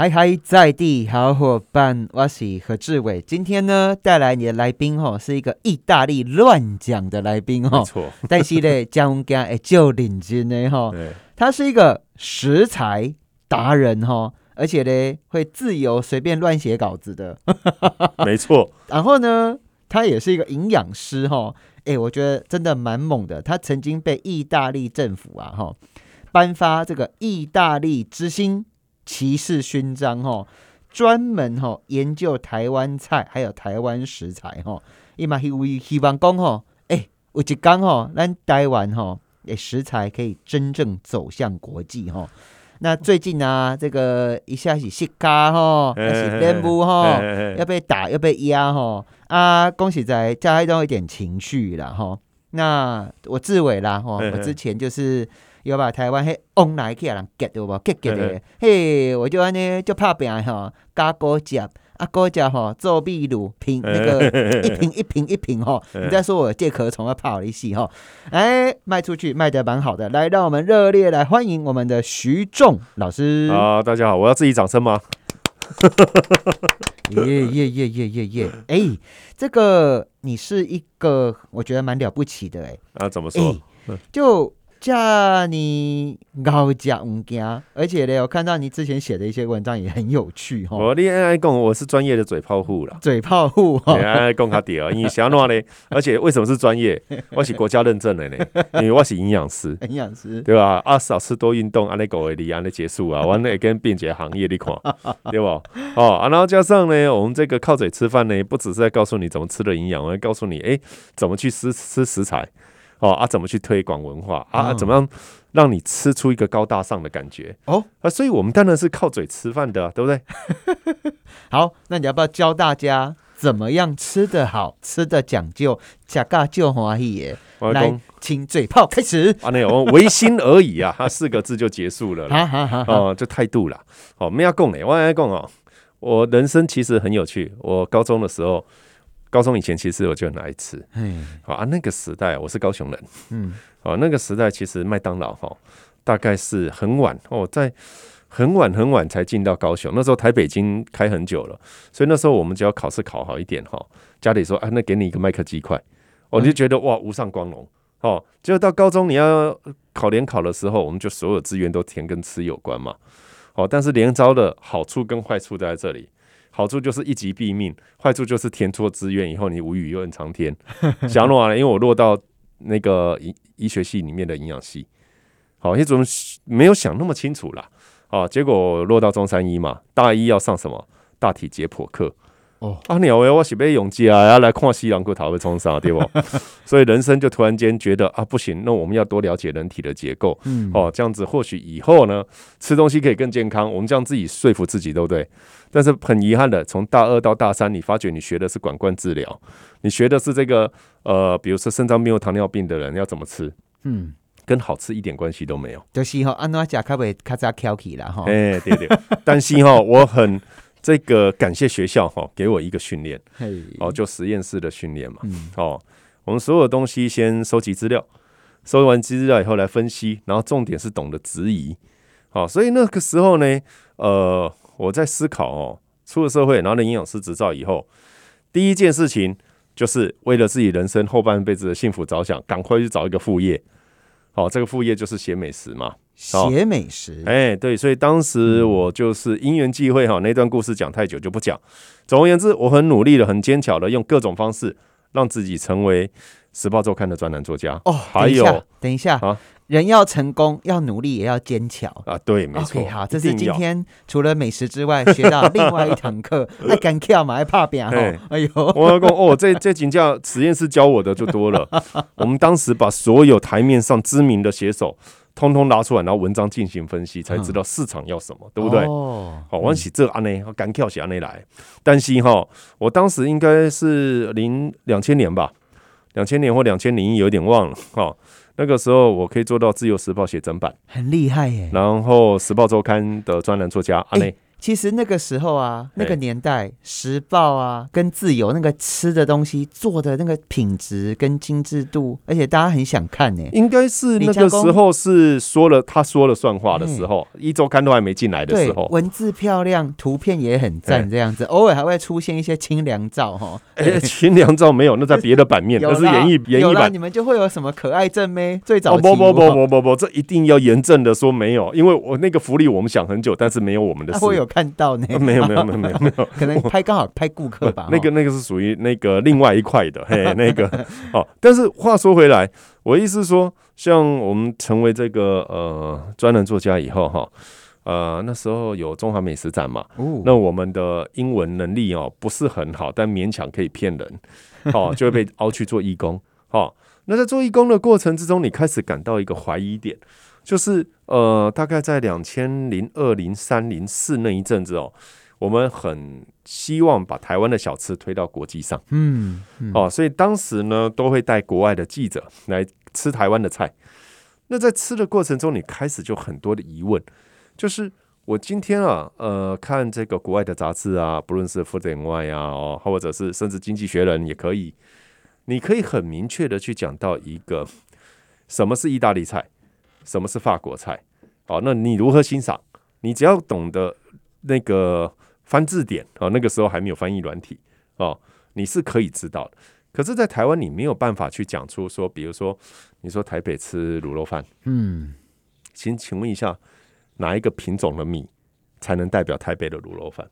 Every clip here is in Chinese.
嗨嗨，在地好伙伴，我是何志伟。今天呢，带来你的来宾哦，是一个意大利乱讲的来宾哦。没错，但是呢，将家诶就领军呢哈，对，他是一个食材达人哈，而且呢会自由随便乱写稿子的。没错，然后呢，他也是一个营养师哈。哎，我觉得真的蛮猛的。他曾经被意大利政府啊哈颁发这个意大利之星。骑士勋章哈，专门哈研究台湾菜还有台湾食材哈，伊嘛希希望讲吼，哎，有一讲吼，咱台湾吼，诶食材可以真正走向国际哈。那最近啊，这个一下是西咖哈，还是莲雾哈，要被打要被压哈啊！恭喜在加一点情绪了哈。那我自伟啦哈，我之前就是。要把台湾迄往来去人夹对无？夹夹的，嘿，我就安尼就拍拼吼，加果汁啊，果汁吼做秘鲁瓶那个一瓶一瓶一瓶吼，你再说我借壳虫要怕我一戏吼，哎，卖出去卖的蛮好的，来让我们热烈来欢迎我们的徐仲老师啊！大家好，我要自己掌声吗？耶耶耶耶耶耶！哎，这个你是一个我觉得蛮了不起的哎啊，怎么说？就。叫你高价物件，而且呢，我看到你之前写的一些文章也很有趣哈。我恋爱讲我是专业的嘴炮户了，嘴炮户哈。恋爱讲他屌，你想哪呢？而且为什么是专业？我是国家认证的呢，因为我是营养师，营养师对吧？啊，少吃多运动，安尼狗为例，安尼结束啊，完了跟便捷行业你看，对不？哦啊，然后加上呢，我们这个靠嘴吃饭呢，不只是在告诉你怎么吃的营养，我还告诉你，哎，怎么去吃吃食材。哦啊，怎么去推广文化啊？怎么样让你吃出一个高大上的感觉？哦啊，所以我们当然是靠嘴吃饭的，对不对？好，那你要不要教大家怎么样吃的好，吃的讲究，假嘎就欢喜耶？来，请嘴炮开始。啊，那我唯心而已啊，他 四个字就结束了。好好好，哦，就态度了。哦，没要共嘞，我要共哦，我人生其实很有趣。我高中的时候。高中以前，其实我就很爱吃。嗯，好啊，那个时代我是高雄人。嗯，哦，那个时代其实麦当劳哈，大概是很晚哦，在很晚很晚才进到高雄。那时候台北已经开很久了，所以那时候我们只要考试考好一点哈，家里说啊，那给你一个麦克鸡块，我就觉得哇，无上光荣。哦，结果到高中你要考联考的时候，我们就所有资源都填跟吃有关嘛。哦，但是联招的好处跟坏处都在这里。好处就是一击毙命，坏处就是填错志愿以后你无语又很长天。想落完了，因为我落到那个医医学系里面的营养系，好，也怎么没有想那么清楚啦。啊，结果落到中山医嘛，大一要上什么大体解剖课。哦，啊，鸟诶，我是被勇气啊，要来看西洋骨头会冲上，对不？所以人生就突然间觉得啊，不行，那我们要多了解人体的结构。嗯，哦，这样子或许以后呢，吃东西可以更健康。我们这样自己说服自己，对不对？但是很遗憾的，从大二到大三，你发觉你学的是管灌治疗，你学的是这个呃，比如说肾脏病或糖尿病的人要怎么吃，嗯，跟好吃一点关系都没有。就是哈，安怎食较袂较早挑起啦哈。哎，对对，但是哈，我很。这个感谢学校哈，给我一个训练，哦，就实验室的训练嘛，哦，我们所有东西先收集资料，收完资料以后来分析，然后重点是懂得质疑，好，所以那个时候呢，呃，我在思考哦，出了社会，拿了营养师执照以后，第一件事情就是为了自己人生后半辈子的幸福着想，赶快去找一个副业，好，这个副业就是写美食嘛。写美食，哎，对，所以当时我就是因缘际会哈，那段故事讲太久就不讲。总而言之，我很努力的、很坚强的，用各种方式让自己成为《时报周刊》的专栏作家。哦，还有，等一下啊。人要成功，要努力，也要坚强啊！对，没错。好，这是今天除了美食之外 学到另外一堂课。爱敢跳嘛，爱怕扁哈。哎呦，我要讲哦，这这请教实验室教我的就多了。我们当时把所有台面上知名的写手通通拿出来，然后文章进行分析，才知道市场要什么，对不对？哦，好，我喜这安内，敢跳起安内来。担心哈，我当时应该是零两千年吧，两千年或两千零一，有点忘了哈。那个时候我可以做到《自由时报》写整版，很厉害耶。然后《时报周刊》的专栏作家阿内，其实那个时候啊，那个年代，《时报》啊，跟《自由》那个吃的东西做的那个品质跟精致度，而且大家很想看呢。应该是那个时候是说了他说了算话的时候，一周刊都还没进来的时候，文字漂亮，图片也很赞，这样子，偶尔还会出现一些清凉照哈。哎，清凉照没有，那在别的版面，那是演绎演绎版。你们就会有什么可爱正妹？最早不不不不不不，这一定要严正的说没有，因为我那个福利我们想很久，但是没有我们的事。会有看到呢？没有没有没有没有没有，可能拍刚好拍顾客吧。那个那个是属于那个另外一块的，嘿，那个哦。但是话说回来，我意思是说，像我们成为这个呃专栏作家以后哈，呃那时候有中华美食展嘛，那我们的英文能力哦不是很好，但勉强可以骗人，哦 就会被凹去做义工。哦，那在做义工的过程之中，你开始感到一个怀疑点。就是呃，大概在两千零二零三零四那一阵子哦，我们很希望把台湾的小吃推到国际上，嗯，哦，所以当时呢都会带国外的记者来吃台湾的菜。那在吃的过程中，你开始就很多的疑问，就是我今天啊，呃，看这个国外的杂志啊，不论是《富人外》啊，哦，或者是甚至《经济学人》也可以，你可以很明确的去讲到一个什么是意大利菜。什么是法国菜？哦，那你如何欣赏？你只要懂得那个翻字典啊，那个时候还没有翻译软体哦，你是可以知道的。可是，在台湾你没有办法去讲出说，比如说，你说台北吃卤肉饭，嗯，请请问一下，哪一个品种的米才能代表台北的卤肉饭？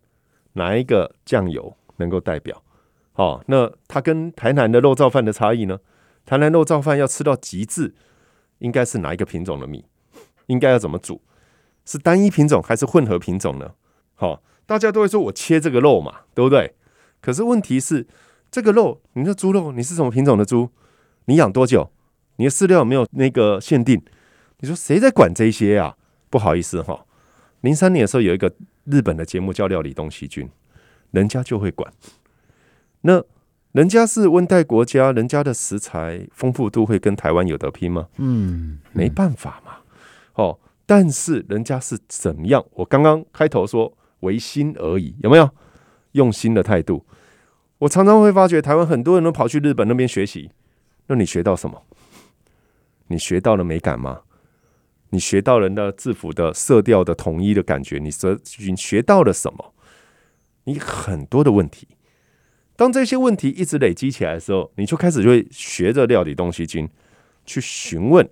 哪一个酱油能够代表？哦，那它跟台南的肉燥饭的差异呢？台南肉燥饭要吃到极致。应该是哪一个品种的米？应该要怎么煮？是单一品种还是混合品种呢？好，大家都会说我切这个肉嘛，对不对？可是问题是，这个肉，你的猪肉，你是什么品种的猪？你养多久？你的饲料有没有那个限定？你说谁在管这些啊？不好意思哈，零三年的时候有一个日本的节目叫《料理东西君》，人家就会管。那。人家是温带国家，人家的食材丰富度会跟台湾有得拼吗？嗯，没办法嘛。哦，但是人家是怎么样？我刚刚开头说唯心而已，有没有用心的态度？我常常会发觉，台湾很多人都跑去日本那边学习，那你学到什么？你学到了美感吗？你学到人的制服的色调的统一的感觉？你学你学到了什么？你很多的问题。当这些问题一直累积起来的时候，你就开始就会学着料理东西经去询问，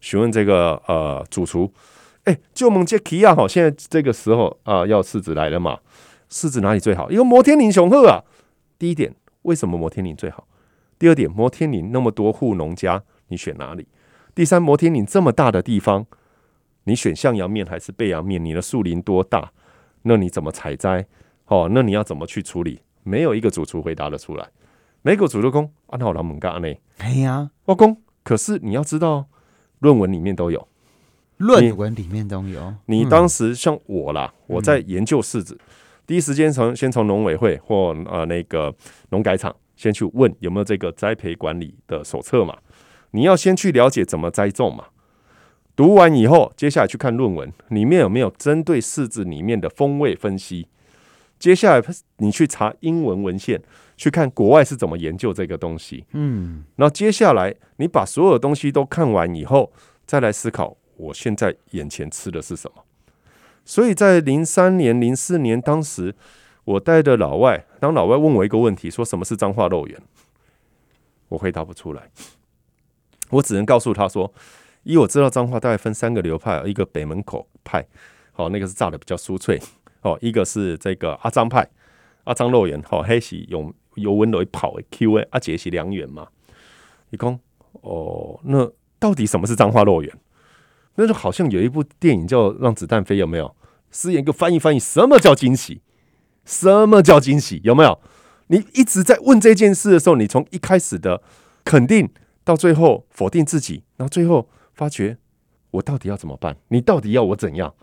询问这个呃主厨，哎，就蒙杰奇亚哈，现在这个时候啊，要柿子来了嘛？柿子哪里最好？因为摩天岭雄鹤啊。第一点，为什么摩天岭最好？第二点，摩天岭那么多户农家，你选哪里？第三，摩天岭这么大的地方，你选向阳面还是背阳面？你的树林多大？那你怎么采摘？哦，那你要怎么去处理？没有一个主厨回答得出来。每个主厨工啊，那我老猛干呢？哎呀，我公。可是你要知道，论文里面都有，论文里面都有。你当时像我啦，我在研究柿子，第一时间从先从农委会或呃那个农改场先去问有没有这个栽培管理的手册嘛？你要先去了解怎么栽种嘛。读完以后，接下来去看论文里面有没有针对柿子里面的风味分析。接下来，你去查英文文献，去看国外是怎么研究这个东西。嗯，然后接下来你把所有东西都看完以后，再来思考我现在眼前吃的是什么。所以在零三年、零四年，当时我带着老外，当老外问我一个问题，说什么是脏话肉圆，我回答不出来，我只能告诉他说，一我知道脏话大概分三个流派，一个北门口派，好，那个是炸的比较酥脆。哦，一个是这个阿张派，阿张肉圆，好，黑是用油温来跑的 Q A，阿杰是良缘嘛？你讲哦，那到底什么是脏话肉圆？那就好像有一部电影叫《让子弹飞》，有没有？师爷，给我翻译翻译，什么叫惊喜？什么叫惊喜？有没有？你一直在问这件事的时候，你从一开始的肯定，到最后否定自己，然后最后发觉我到底要怎么办？你到底要我怎样？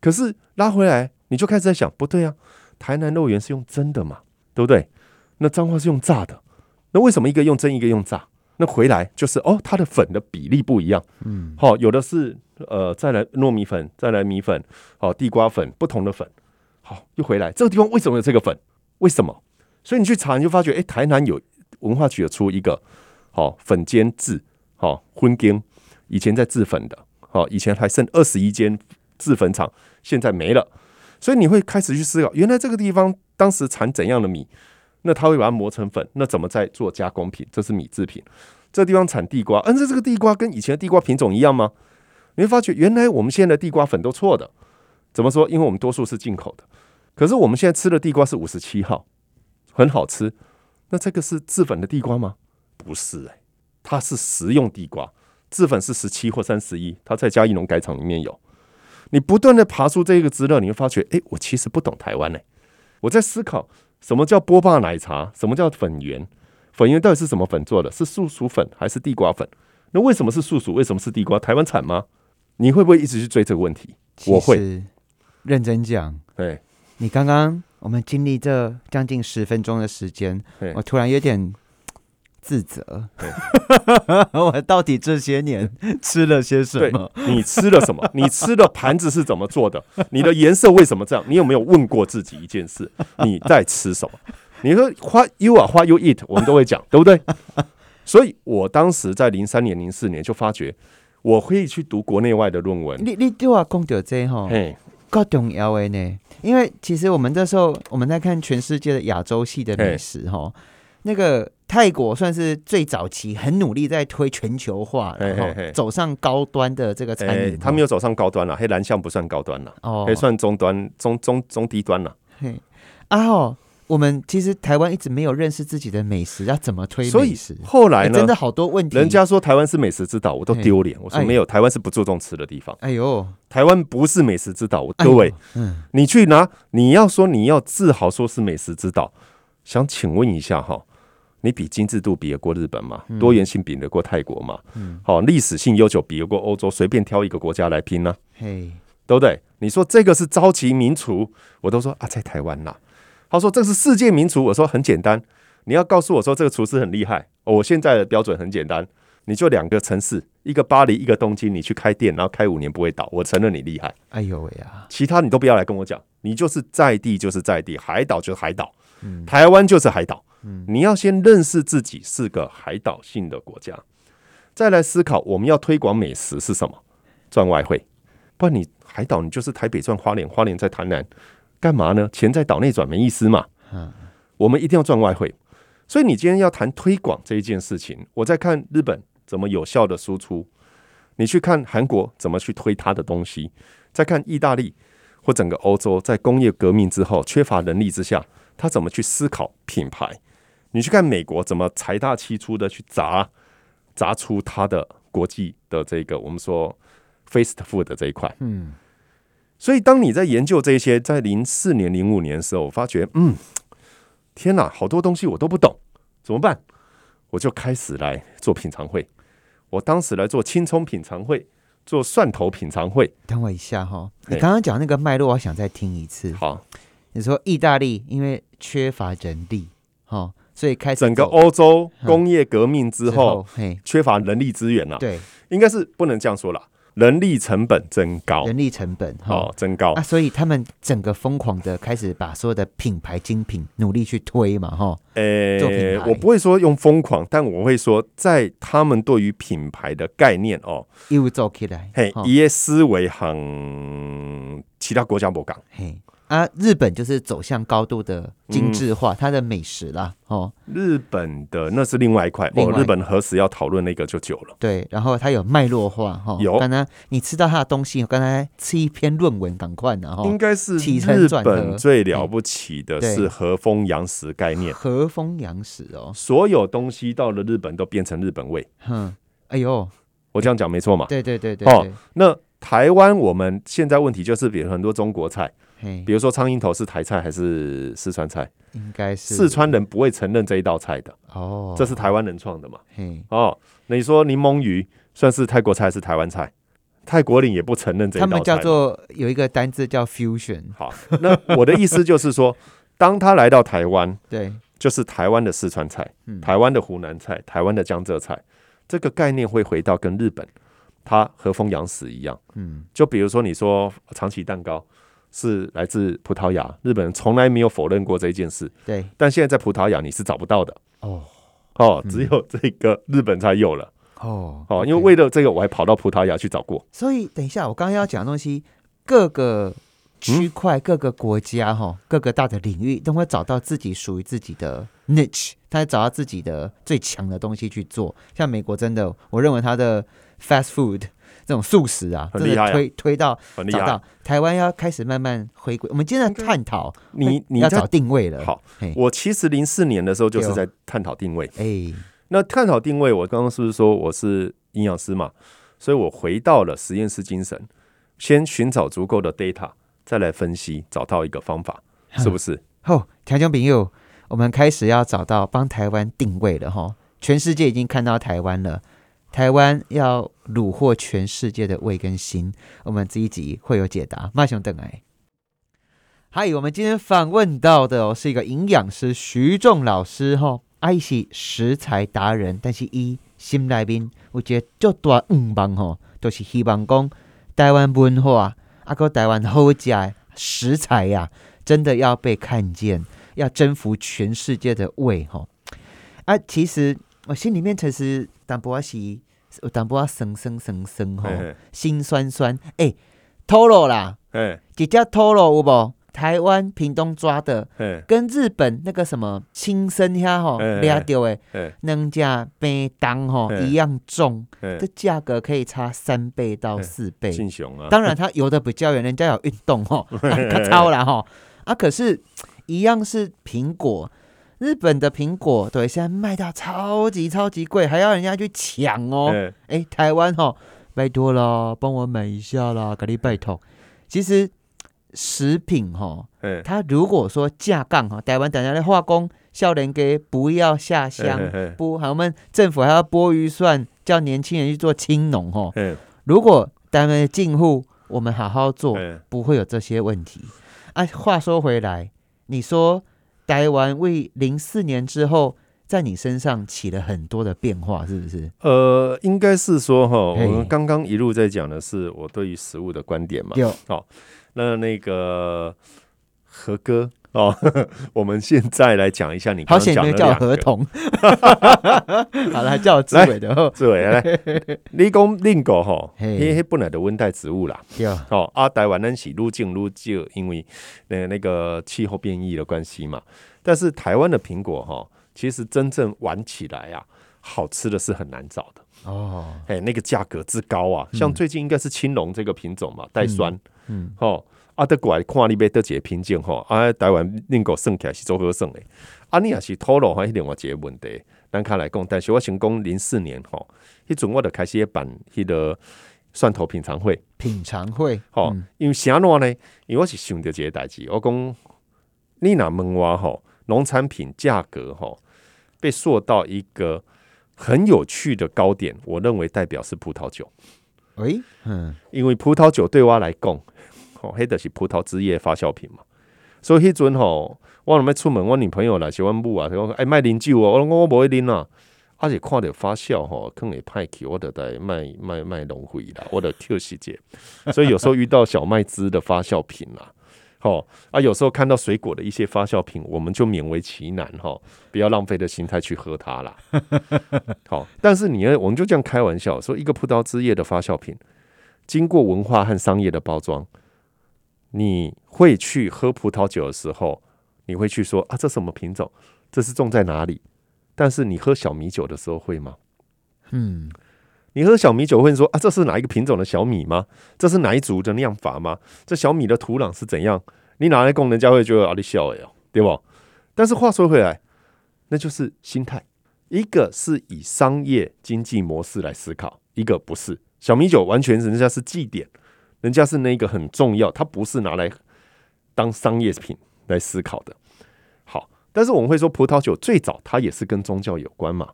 可是拉回来。你就开始在想，不对啊，台南肉圆是用蒸的嘛，对不对？那彰化是用炸的，那为什么一个用蒸，一个用炸？那回来就是哦，它的粉的比例不一样，嗯，好，有的是呃，再来糯米粉，再来米粉，好，地瓜粉，不同的粉，好，又回来，这个地方为什么有这个粉？为什么？所以你去查，你就发觉，哎，台南有文化局有出一个好粉煎制，好荤羹，以前在制粉的，好以前还剩二十一间制粉厂，现在没了。所以你会开始去思考，原来这个地方当时产怎样的米，那他会把它磨成粉，那怎么再做加工品？这是米制品。这地方产地瓜，嗯，这这个地瓜跟以前的地瓜品种一样吗？你会发觉，原来我们现在的地瓜粉都错的。怎么说？因为我们多数是进口的，可是我们现在吃的地瓜是五十七号，很好吃。那这个是制粉的地瓜吗？不是，哎，它是食用地瓜，制粉是十七或三十一，它在嘉义农改厂里面有。你不断的爬出这个资料，你会发觉，哎，我其实不懂台湾呢。我在思考什么叫波霸奶茶，什么叫粉圆，粉圆到底是什么粉做的？是素薯粉还是地瓜粉？那为什么是素薯？为什么是地瓜？台湾产吗？你会不会一直去追这个问题？我会。认真讲，对，你刚刚我们经历这将近十分钟的时间，我突然有点自责。我到底这些年吃了些什么？你吃了什么？你吃的盘子是怎么做的？你的颜色为什么这样？你有没有问过自己一件事？你在吃什么？你说花 you 啊，花 you eat，我们都会讲，对不对？所以我当时在零三年、零四年就发觉，我可以去读国内外的论文。你你对我讲到这哈？够重要的呢，因为其实我们这时候我们在看全世界的亚洲系的美食哈，那个泰国算是最早期很努力在推全球化，然后走上高端的这个餐饮，他没有走上高端了，黑蓝象不算高端了，哦，可以算中端、中中中低端了，嘿，啊哦。我们其实台湾一直没有认识自己的美食，要怎么推美食？后来呢？真的好多问题。人家说台湾是美食之岛，我都丢脸。我说没有，台湾是不注重吃的地方。哎呦，台湾不是美食之岛。各位，嗯，你去拿，你要说你要自豪说是美食之岛，想请问一下哈，你比精致度比得过日本吗？多元性比得过泰国吗？嗯，好，历史性悠久比得过欧洲？随便挑一个国家来拼呢？嘿，对不对？你说这个是召集名厨，我都说啊，在台湾呐。他说：“这是世界名厨。”我说：“很简单，你要告诉我说这个厨师很厉害。我现在的标准很简单，你就两个城市，一个巴黎，一个东京，你去开店，然后开五年不会倒，我承认你厉害。哎呦喂呀，其他你都不要来跟我讲，你就是在地就是在地，海岛就是海岛，台湾就是海岛。你要先认识自己是个海岛性的国家，再来思考我们要推广美食是什么，赚外汇。不然你海岛，你就是台北赚花莲，花莲在台南。”干嘛呢？钱在岛内转没意思嘛。嗯，我们一定要赚外汇，所以你今天要谈推广这一件事情。我在看日本怎么有效的输出，你去看韩国怎么去推他的东西，再看意大利或整个欧洲在工业革命之后缺乏能力之下，他怎么去思考品牌？你去看美国怎么财大气粗的去砸砸出它的国际的这个我们说 fast food 这一块，嗯。所以，当你在研究这些，在零四年、零五年的时候，我发觉，嗯，天哪，好多东西我都不懂，怎么办？我就开始来做品尝会。我当时来做青葱品尝会，做蒜头品尝会。等我一下哈，你刚刚讲那个脉络，我想再听一次。好，你说意大利因为缺乏人力，哈，所以开始整个欧洲工业革命之后，缺乏人力资源了。对，应该是不能这样说了。人力成本增高，人力成本哦增高啊，所以他们整个疯狂的开始把所有的品牌精品努力去推嘛，哈。呃，我不会说用疯狂，但我会说，在他们对于品牌的概念哦，又做起来，嘿，一些思维很其他国家不讲，嘿。啊，日本就是走向高度的精致化，它的美食啦，哦，日本的那是另外一块，哦，日本何时要讨论那个就久了。对，然后它有脉络化，哈，有。刚才你吃到它的东西，刚才吃一篇论文，赶快然后。应该是日本最了不起的是和风洋食概念，和风洋食哦，所有东西到了日本都变成日本味。哼，哎呦，我这样讲没错嘛？对对对对。哦，那台湾我们现在问题就是，比如很多中国菜。比如说苍蝇头是台菜还是四川菜？应该是四川人不会承认这一道菜的哦，这是台湾人创的嘛？哦，那你说柠檬鱼算是泰国菜还是台湾菜？泰国人也不承认这一道菜。他们叫做有一个单字叫 fusion。好，那我的意思就是说，当他来到台湾，对，就是台湾的四川菜、台湾的湖南菜、台湾的江浙菜，这个概念会回到跟日本它和风洋食一样。嗯，就比如说你说长崎蛋糕。是来自葡萄牙，日本人从来没有否认过这一件事。对，但现在在葡萄牙你是找不到的。哦哦，只有这个日本才有了。哦哦，因为为了这个，我还跑到葡萄牙去找过。所以等一下，我刚刚要讲的东西，各个区块、各个国家、哈，各个大的领域，都会找到自己属于自己的 niche，他找到自己的最强的东西去做。像美国，真的，我认为他的 fast food。这种素食啊，真的推推到找到台湾要开始慢慢回归。我们今天探讨，你你要找定位了。好，我其实零四年的时候就是在探讨定位。哎，那探讨定位，我刚刚是不是说我是营养师嘛？所以我回到了实验室精神，先寻找足够的 data，再来分析，找到一个方法，是不是？吼，强强朋友，我们开始要找到帮台湾定位了哈。全世界已经看到台湾了。台湾要虏获全世界的胃跟心，我们这一集会有解答。马熊等来，还有我们今天访问到的哦，是一个营养师徐仲老师哈，爱是食材达人，但是伊心内面我觉得足大愿望吼，都是希望讲台湾文化啊，个台湾好食食材呀，真的要被看见，要征服全世界的胃哈。啊，其实我心里面其实淡薄是。有淡薄啊，酸酸酸酸吼，心酸酸。哎，拖罗啦，哎，几只拖罗有无？台湾屏东抓的，跟日本那个什么青参虾吼抓到的，两只冰当吼一样重，这价格可以差三倍到四倍。啊！当然它游的比较远，人家有运动吼，它超了吼。啊，可是，一样是苹果。日本的苹果对现在卖到超级超级贵，还要人家去抢哦。哎，台湾哦，拜托了，帮我买一下啦，给你拜托。其实食品哈，它如果说架杠哈，台湾等下的化工笑脸给不要下乡，不，我们政府还要拨预算叫年轻人去做青农哈。如果单位进户，我们好好做，不会有这些问题。啊，话说回来，你说。台湾为零四年之后，在你身上起了很多的变化，是不是？呃，应该是说哈，我们刚刚一路在讲的是我对于食物的观点嘛。有好，那那个何哥哦，我们现在来讲一下你刚刚讲的叫合同。好了，叫志伟的志伟来，你讲另狗哈，因为本来的温带植物啦。有哦，啊，台湾人是愈种愈少，因为那那个气候变异的关系嘛。但是台湾的苹果哈，其实真正玩起来啊，好吃的是很难找的哦。哎，那个价格之高啊，像最近应该是青龙这个品种嘛，带酸，嗯，哦。啊，德过来看你买得几品种吼，啊，台湾恁个算起来是做好算的。啊，你也是透露还是另外一个问题，咱较来讲，但是我成功零四年吼，迄阵我就开始办迄个蒜头品尝会。品尝会，吼，因为啥喏呢？因为我是想着一个代志，我讲你若问我吼，农产品价格吼被塑到一个很有趣的高点，我认为代表是葡萄酒。喂，嗯，因为葡萄酒对我来讲。哦，迄的是葡萄汁液发酵品嘛，所以迄阵吼，我若要出门，我女朋友啦，喜欢母啊，讲哎卖啉酒啊，我我我不会啉啊，而且看着发酵吼，更会派去，我得在卖卖卖农会啦，我的 Q 细节，所以有时候遇到小麦汁的发酵品啦，吼啊，有时候看到水果的一些发酵品，我们就勉为其难哈，不要浪费的心态去喝它啦。好，但是你要，我们就这样开玩笑说，一个葡萄汁液的发酵品，经过文化和商业的包装。你会去喝葡萄酒的时候，你会去说啊，这什么品种？这是种在哪里？但是你喝小米酒的时候会吗？嗯，你喝小米酒会说啊，这是哪一个品种的小米吗？这是哪一族的酿法吗？这小米的土壤是怎样？你拿来供人家会觉得啊，你笑哎哦，对不？但是话说回来，那就是心态。一个是以商业经济模式来思考，一个不是。小米酒完全人家是祭典。人家是那个很重要，它不是拿来当商业品来思考的。好，但是我们会说，葡萄酒最早它也是跟宗教有关嘛。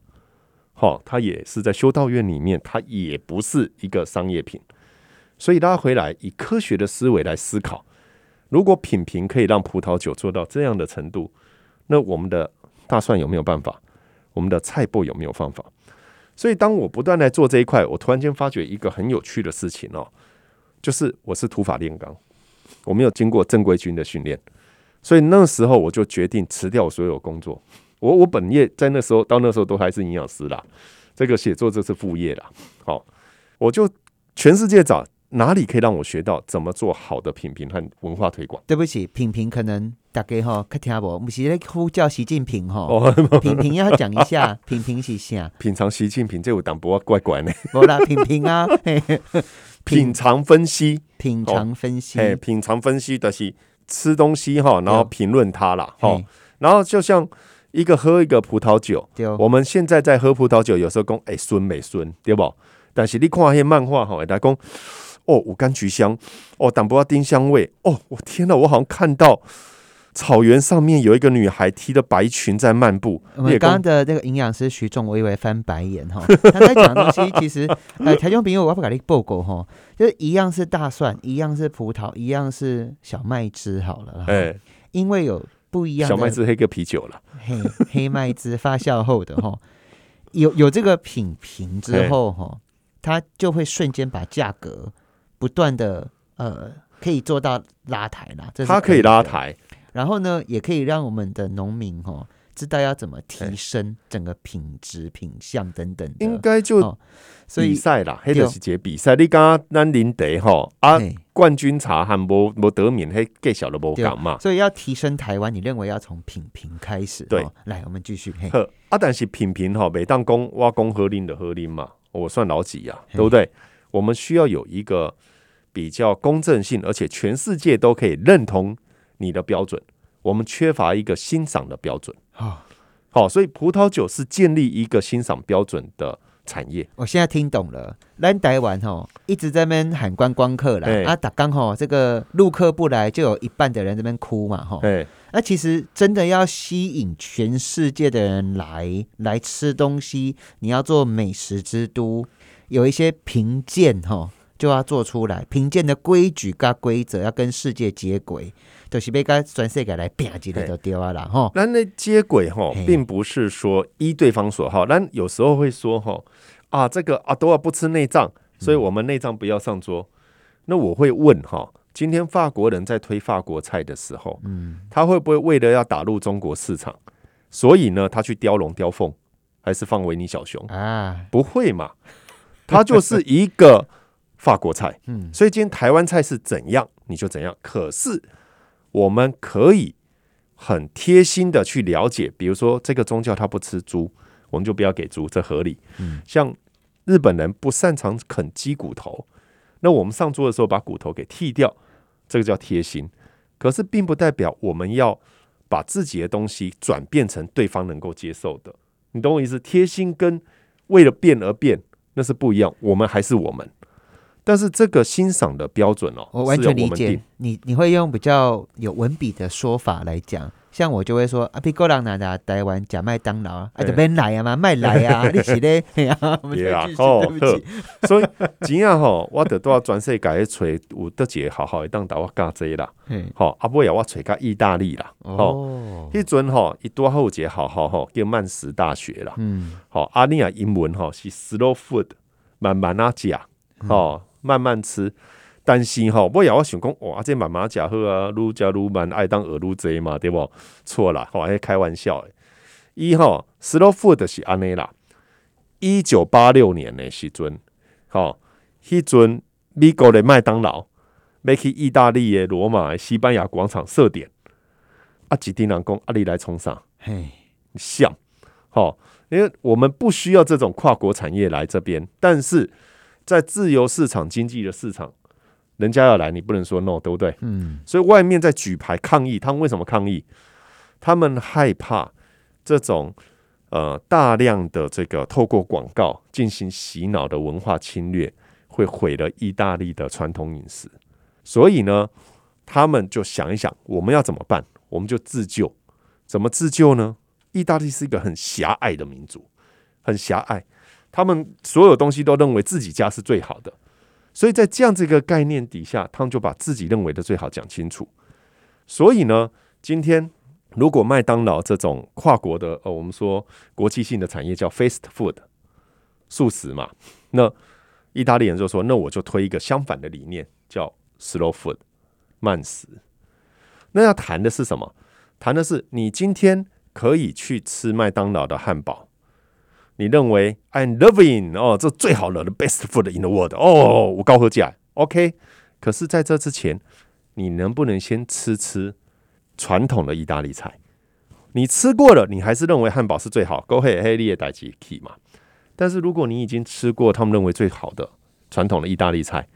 好，它也是在修道院里面，它也不是一个商业品。所以大家回来以科学的思维来思考，如果品评可以让葡萄酒做到这样的程度，那我们的大蒜有没有办法？我们的菜脯有没有方法？所以当我不断来做这一块，我突然间发觉一个很有趣的事情哦。就是我是土法炼钢，我没有经过正规军的训练，所以那时候我就决定辞掉所有工作。我我本业在那时候到那时候都还是营养师啦，这个写作这是副业啦。好，我就全世界找哪里可以让我学到怎么做好的品评和文化推广。对不起，品评可能大家哈可听不，不是在呼叫习近平哈。品评要讲一下，品评是啥？品尝习近平这有党不怪怪呢？不啦，品评啊，品尝分析，品尝分析，哎，品尝分析的是吃东西哈，然后评论它啦，哈，然后就像。一个喝一个葡萄酒，我们现在在喝葡萄酒，有时候讲哎酸美酸，对不？但是你看那些漫画哈，大家讲哦，五柑橘香，哦，淡薄丁香味，哦，我天哪，我好像看到草原上面有一个女孩提着白裙在漫步。我们刚刚的那个营养师徐总，我以为翻白眼哈，他在讲东西，其实呃，台中朋友我不给你报告哈，就是一样是大蒜，一样是葡萄，一样是小麦汁好了，哎，因为有。不一样，小麦汁黑个啤酒了，黑黑麦汁发酵后的哈，有有这个品评之后哈，它就会瞬间把价格不断的呃，可以做到拉抬啦，它可以拉抬，然后呢，也可以让我们的农民哦。知道要怎么提升整个品质、品相等等，应该就比赛啦，黑的是节比赛。你刚刚咱林德哈啊，冠军茶还无无得名，黑更小的无讲嘛。所以要提升台湾，你认为要从品评开始？对，来，我们继续。呵，啊，但是品评哈，每当公挖公合林的合林嘛，我算老几呀？对不对？我们需要有一个比较公正性，而且全世界都可以认同你的标准。我们缺乏一个欣赏的标准啊，好，所以葡萄酒是建立一个欣赏标准的产业。我现在听懂了，来台湾吼一直在那边喊观光客啦，啊，打刚好这个陆客不来，就有一半的人这边哭嘛，哈，那其实真的要吸引全世界的人来来吃东西，你要做美食之都，有一些评鉴哈就要做出来，评鉴的规矩跟规则要跟世界接轨。就是被跟全世界来拼一个就对啊啦哈。那那接轨哈，并不是说依对方所好，但有时候会说哈啊，这个阿多尔不吃内脏，所以我们内脏不要上桌。那我会问哈，今天法国人在推法国菜的时候，嗯，他会不会为了要打入中国市场，所以呢，他去雕龙雕凤，还是放维尼小熊啊？不会嘛，他就是一个法国菜，嗯，所以今天台湾菜是怎样，你就怎样。可是。我们可以很贴心的去了解，比如说这个宗教他不吃猪，我们就不要给猪，这合理。嗯，像日本人不擅长啃鸡骨头，那我们上桌的时候把骨头给剔掉，这个叫贴心。可是并不代表我们要把自己的东西转变成对方能够接受的，你懂我意思？贴心跟为了变而变那是不一样，我们还是我们。但是这个欣赏的标准哦，我完全理解。你你会用比较有文笔的说法来讲，像我就会说啊，比哥人拿的台湾假麦当劳啊，这边来啊嘛，卖来啊，你是咧？对啊，对不起。所以今样吼，我得都要转世改吹，有得姐好好当打我加这啦。好，阿伯要我吹个意大利啦。哦，一阵吼一多后节好好吼，叫曼斯大学啦。嗯，好，阿尼亚英文吼是 slow food，慢慢啊讲，哦。慢慢吃，但是吼，我也我想讲，哇，这慢慢食好啊，愈食愈慢，爱当耳愈济嘛，对不？错啦，吼，还开玩笑诶。伊吼，slow food 是安尼啦。一九八六年的时阵，吼，迄阵美国的麦当劳要去意大利的罗马、西班牙广场设点，啊，几丁人讲，啊，你来冲啥？嘿，像，吼，因为我们不需要这种跨国产业来这边，但是。在自由市场经济的市场，人家要来，你不能说 no，对不对？嗯。所以外面在举牌抗议，他们为什么抗议？他们害怕这种呃大量的这个透过广告进行洗脑的文化侵略，会毁了意大利的传统饮食。所以呢，他们就想一想，我们要怎么办？我们就自救。怎么自救呢？意大利是一个很狭隘的民族，很狭隘。他们所有东西都认为自己家是最好的，所以在这样这个概念底下，他们就把自己认为的最好讲清楚。所以呢，今天如果麦当劳这种跨国的呃，我们说国际性的产业叫 fast food 素食嘛，那意大利人就说，那我就推一个相反的理念，叫 slow food，慢食。那要谈的是什么？谈的是你今天可以去吃麦当劳的汉堡，你认为 I'm loving 哦，这最好了，the best food in the world 哦，我高和价 OK。可是在这之前，你能不能先吃吃传统的意大利菜？你吃过了，你还是认为汉堡是最好，勾黑黑利也代吉 key 嘛？但是如果你已经吃过他们认为最好的传统的意大利菜，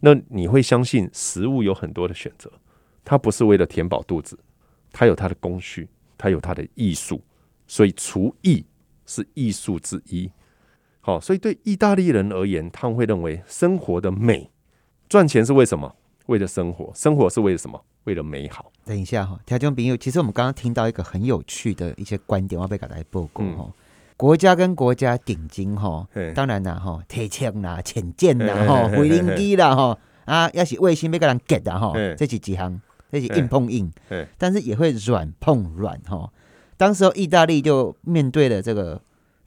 那你会相信食物有很多的选择，它不是为了填饱肚子，它有它的工序，它有它的艺术，所以厨艺是艺术之一。好，所以对意大利人而言，他们会认为生活的美，赚钱是为什么？为了生活，生活是为了什么？为了美好。等一下哈，条件朋友，其实我们刚刚听到一个很有趣的一些观点，我要被搞来报告哈。国家跟国家顶金哈，当然啦哈，铁枪啦、潜舰啦、哈、飞灵机啦哈，啊，要是卫星被个人 get 的哈，这是几行，这是硬碰硬，但是也会软碰软哈。当时候意大利就面对了这个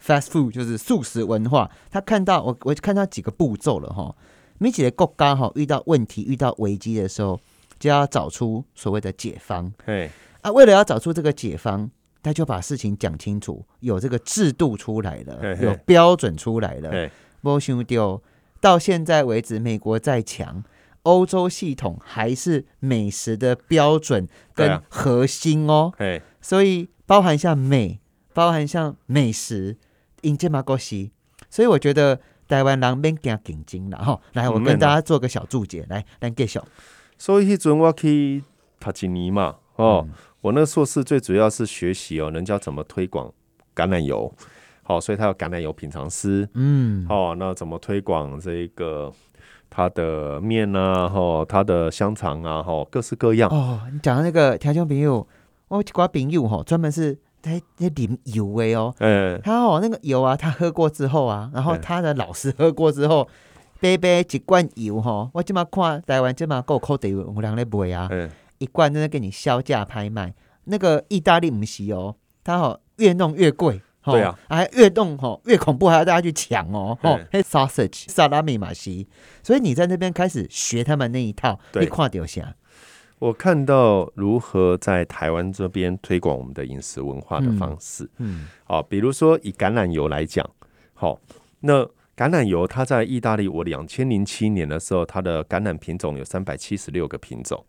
fast food，就是素食文化，他看到我，我看到几个步骤了哈。每几个国家哈遇到问题、遇到危机的时候，就要找出所谓的解方。对啊，为了要找出这个解方。他就把事情讲清楚，有这个制度出来了，有标准出来了。不想丢，到现在为止，美国再强，欧洲系统还是美食的标准跟核心哦。所以包含像美，包含像美食，引进马国西。所以我觉得台湾人免惊紧张了哈。来，我跟大家做个小注解，来，来介绍。所以迄阵我去塔吉尼嘛，哦。我那个硕士最主要是学习哦，人家怎么推广橄榄油，好，所以他有橄榄油品尝师，嗯，好，那怎么推广这个他的面啊，哈，他的香肠啊，哈，各式各样。哦，你讲的那个调香朋友，我瓜朋友哈，专门是在在淋油的哦，嗯，他哦那个油啊，他喝过之后啊，然后他的老师喝过之后，杯杯一罐油哈，我今嘛看台湾今嘛够扣地，我两咧卖啊。一罐真的给你销价拍卖，那个意大利唔是哦，它好越弄越贵，对啊，还越弄吼越恐怖，还要大家去抢哦，吼，sausage 萨拉米马西，所以你在那边开始学他们那一套，你跨掉下。我看到如何在台湾这边推广我们的饮食文化的方式，嗯，好，比如说以橄榄油来讲，好，那橄榄油它在意大利，我两千零七年的时候，它的橄榄品种有三百七十六个品种。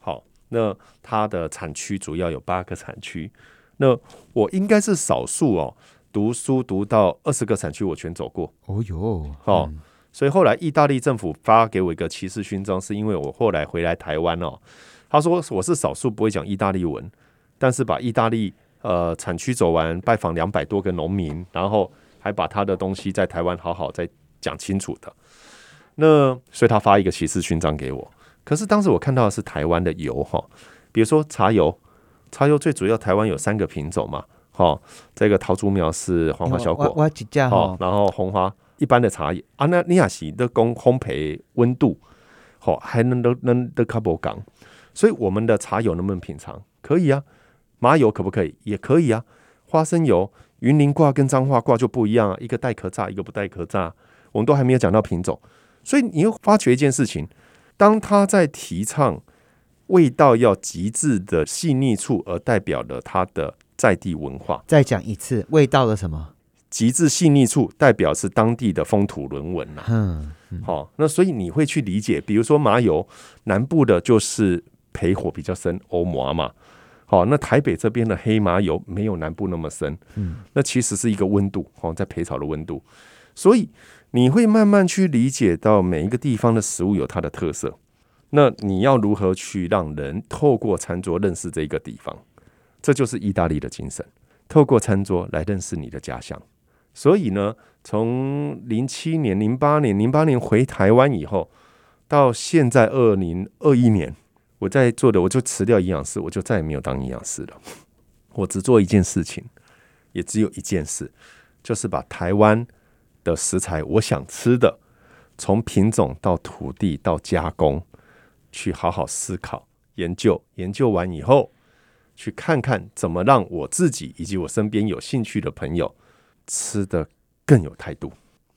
好那它的产区主要有八个产区，那我应该是少数哦。读书读到二十个产区，我全走过。哦哟，哦，所以后来意大利政府发给我一个骑士勋章，是因为我后来回来台湾哦。他说我是少数不会讲意大利文，但是把意大利呃产区走完，拜访两百多个农民，然后还把他的东西在台湾好好再讲清楚的。那所以他发一个骑士勋章给我。可是当时我看到的是台湾的油哈，比如说茶油，茶油最主要台湾有三个品种嘛，哈，这个桃竹苗是黄花小果，我几家哈，然后红花一般的茶叶，啊那尼亚西的工烘焙温度，好还能都能的卡波港，所以我们的茶油能不能品尝？可以啊，麻油可不可以？也可以啊，花生油，云林挂跟彰化挂就不一样啊，一个带壳炸，一个不带壳炸，我们都还没有讲到品种，所以你又发觉一件事情。当他在提倡味道要极致的细腻处，而代表了他的在地文化。再讲一次，味道的什么？极致细腻处代表是当地的风土人文呐。嗯，好，那所以你会去理解，比如说麻油，南部的就是焙火比较深，欧麻嘛。好，那台北这边的黑麻油没有南部那么深。嗯，那其实是一个温度，哦，在焙炒的温度，所以。你会慢慢去理解到每一个地方的食物有它的特色，那你要如何去让人透过餐桌认识这个地方？这就是意大利的精神，透过餐桌来认识你的家乡。所以呢，从零七年、零八年、零八年回台湾以后，到现在二零二一年，我在做的我就辞掉营养师，我就再也没有当营养师了。我只做一件事情，也只有一件事，就是把台湾。的食材，我想吃的，从品种到土地到加工，去好好思考、研究，研究完以后，去看看怎么让我自己以及我身边有兴趣的朋友吃的更有态度。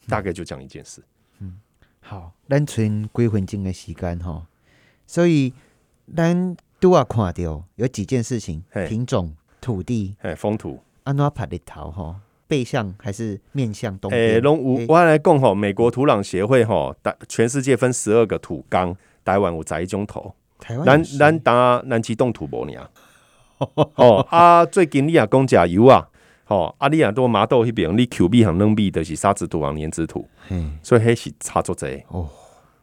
大概就讲一件事。嗯，好，咱存归魂经的时间哈，所以咱都要看到有几件事情：品种、土地、哎，风土。安怎拍的头哈？背向还是面向东？诶，龙五，我来讲吼，美国土壤协会吼，大全世界分十二个土纲，台湾有十一种土。台湾咱咱打南极冻土无呢？哦啊，最近你也讲加油啊！哦，啊，你也多麻豆迄边，你 Q B 和嫩币的是沙质土王粘质土，所以迄是差足济哦。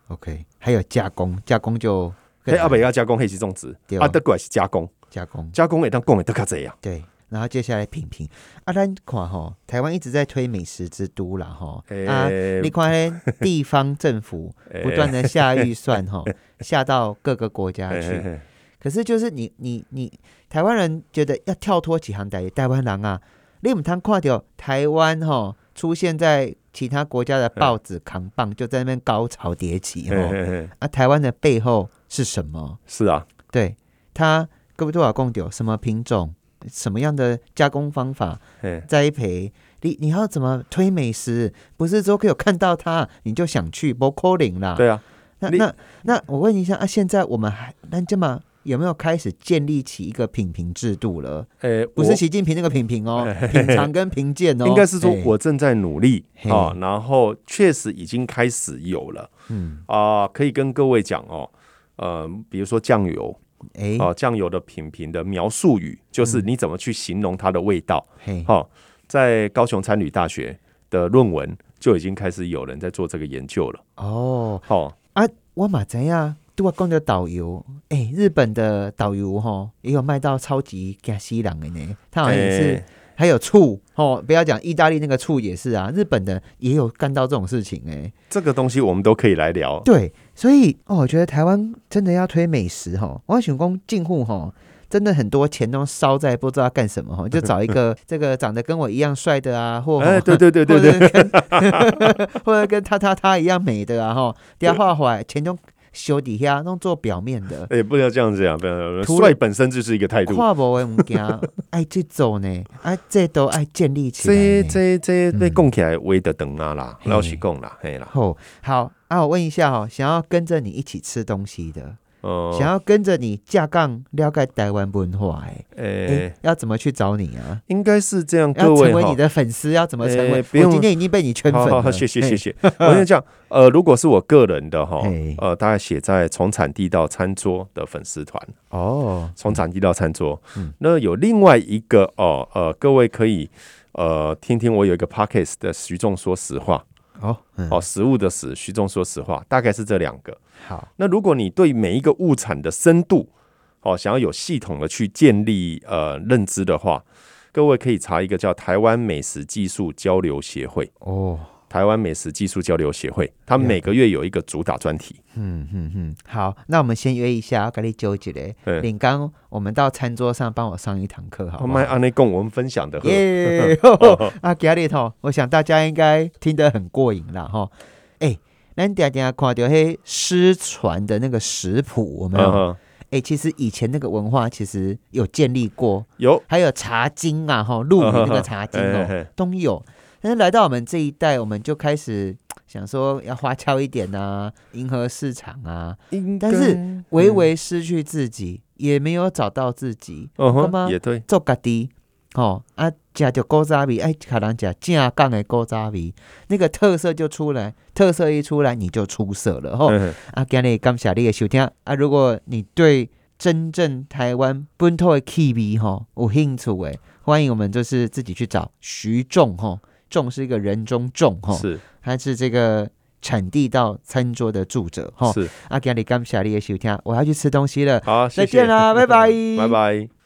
OK，还有加工，加工就嘿阿北要加工，黑是种植，啊，德国是加工，加工，加工会当讲会得较这样。对，然后接下来品评，啊，咱看吼，台湾一直在推美食之都啦，吼啊，你看 地方政府不断的下预算，吼下到各个国家去，可是就是你你你台湾人觉得要跳脱几行代台湾人啊。你唔通看到台湾哈出现在其他国家的报纸扛棒，就在那边高潮迭起哦。啊，台湾的背后是什么？是啊，对，它各位多少公丢，什么品种，什么样的加工方法，栽培，你你要怎么推美食？不是说可以看到它你就想去，不可能啦。对啊，那那那我问一下啊，现在我们还那这么？有没有开始建立起一个品评制度了？呃，不是习近平那个品评哦，品尝跟评鉴哦，应该是说我正在努力啊，然后确实已经开始有了，嗯。啊，可以跟各位讲哦，呃，比如说酱油，哎，啊，酱油的品评的描述语就是你怎么去形容它的味道，好，在高雄参旅大学的论文就已经开始有人在做这个研究了。哦，好啊，我马怎样？都要讲的导游，哎，日本的导游哈也有卖到超级加西郎的呢，他好像也是，还有醋哦，不要讲意大利那个醋也是啊，日本的也有干到这种事情哎，这个东西我们都可以来聊。对，所以哦，我觉得台湾真的要推美食哈，我想讲进户哈，真的很多钱都烧在不知道干什么哈，就找一个这个长得跟我一样帅的啊，或哎 对对对对对，或者跟他他他一样美的啊哈，第二画坏钱都。修底下弄做表面的，哎，不要这样子啊！不要，帅本身就是一个态度。跨博的物件爱去做呢，啊，这都爱建立起来。这这这被供起来，为的等啊啦，老实讲啦，嘿啦。好，好啊，我问一下哈，想要跟着你一起吃东西的。想要跟着你架杠了解台湾文化，哎，要怎么去找你啊？应该是这样，要成为你的粉丝，要怎么成为？我今天已经被你圈粉了，谢谢谢谢。我跟你讲，呃，如果是我个人的哈，呃，大概写在从产地到餐桌的粉丝团哦，从产地到餐桌。那有另外一个哦，呃，各位可以呃听听我有一个 pockets 的徐仲说实话。哦，哦，食物的食，徐仲说实话，大概是这两个。好，那如果你对每一个物产的深度，哦，想要有系统的去建立呃认知的话，各位可以查一个叫台湾美食技术交流协会。哦。台湾美食技术交流协会，他们每个月有一个主打专题。嗯嗯嗯，好，那我们先约一下，跟你纠结嘞。领刚，我们到餐桌上帮我上一堂课，好吗？我们阿内共我们分享的。耶！啊，嘉里头，我想大家应该听得很过瘾了哈。哎，咱嗲嗲看到嘿失传的那个食谱，我们哎，其实以前那个文化其实有建立过，有，还有茶经啊，哈，陆羽那个茶经哦，都有。但是来到我们这一代，我们就开始想说要花俏一点啊，迎合市场啊。但是微微失去自己，也没有找到自己，好吗？也对，做家己哦啊，加就高渣味，哎，可能讲正港的高渣味，那个特色就出来，特色一出来你就出色了吼。啊，今日感谢你的收听啊，如果你对真正台湾本土的气味哈有兴趣诶，欢迎我们就是自己去找徐仲吼，仲是一个人中仲吼，是，他是这个产地到餐桌的住者哈，是。阿吉里甘夏利的收听，我要去吃东西了，好，再见啦，拜拜，拜拜。